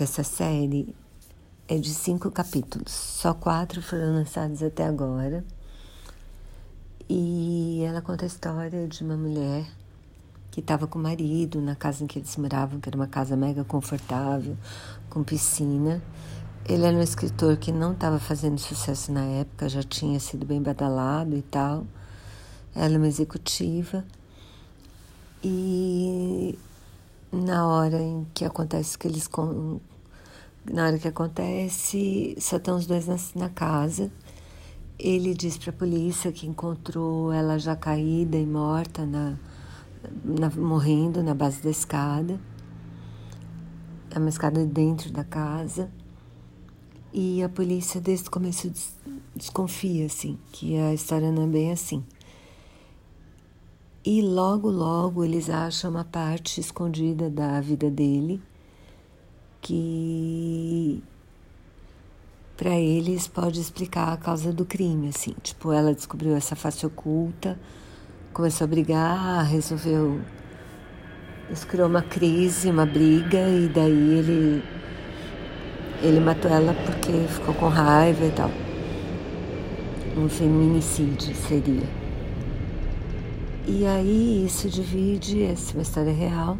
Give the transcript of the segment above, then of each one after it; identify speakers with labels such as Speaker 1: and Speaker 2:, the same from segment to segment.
Speaker 1: que essa série é de cinco capítulos, só quatro foram lançados até agora. E ela conta a história de uma mulher que estava com o marido na casa em que eles moravam, que era uma casa mega confortável, com piscina. Ele era um escritor que não estava fazendo sucesso na época, já tinha sido bem badalado e tal. Ela é uma executiva. E na hora em que acontece que eles na hora que acontece só estão os dois na, na casa. Ele diz para a polícia que encontrou ela já caída e morta na, na, morrendo na base da escada. É uma escada dentro da casa. E a polícia desde o começo desconfia assim que a história não é bem assim e logo, logo eles acham uma parte escondida da vida dele que para eles pode explicar a causa do crime, assim. Tipo, ela descobriu essa face oculta, começou a brigar, resolveu. Isso criou uma crise, uma briga, e daí ele. Ele matou ela porque ficou com raiva e tal. Um feminicídio seria. E aí isso divide, essa é uma história real,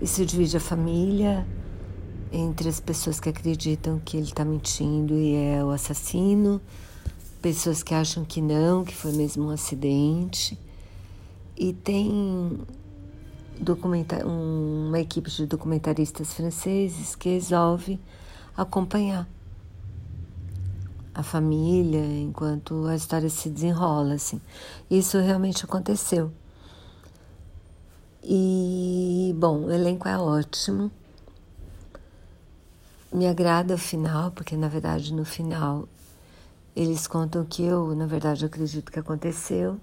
Speaker 1: isso divide a família entre as pessoas que acreditam que ele está mentindo e é o assassino, pessoas que acham que não, que foi mesmo um acidente. E tem uma equipe de documentaristas franceses que resolve acompanhar a família enquanto a história se desenrola, assim. Isso realmente aconteceu. E, bom, o elenco é ótimo. Me agrada o final, porque na verdade no final eles contam que eu, na verdade, acredito que aconteceu.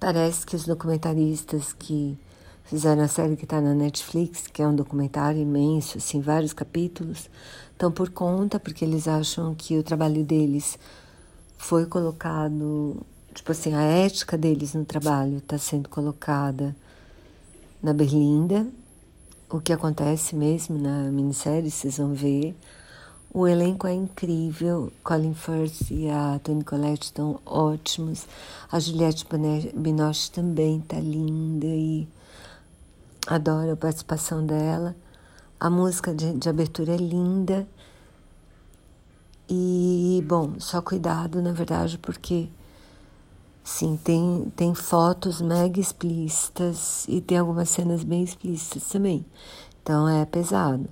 Speaker 1: Parece que os documentaristas que fizeram a série que está na Netflix, que é um documentário imenso, assim, vários capítulos, estão por conta, porque eles acham que o trabalho deles foi colocado, tipo assim, a ética deles no trabalho está sendo colocada na berlinda, o que acontece mesmo na minissérie, vocês vão ver. O elenco é incrível, Colin Firth e a Toni Collette estão ótimos, a Juliette Binoche também está linda e Adoro a participação dela. A música de, de abertura é linda. E, bom, só cuidado, na verdade, porque sim, tem, tem fotos mega explícitas e tem algumas cenas bem explícitas também. Então é pesado.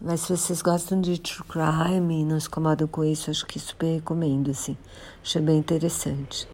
Speaker 1: Mas se vocês gostam de true crime e não se incomodam com isso, acho que super recomendo, assim. Achei bem interessante.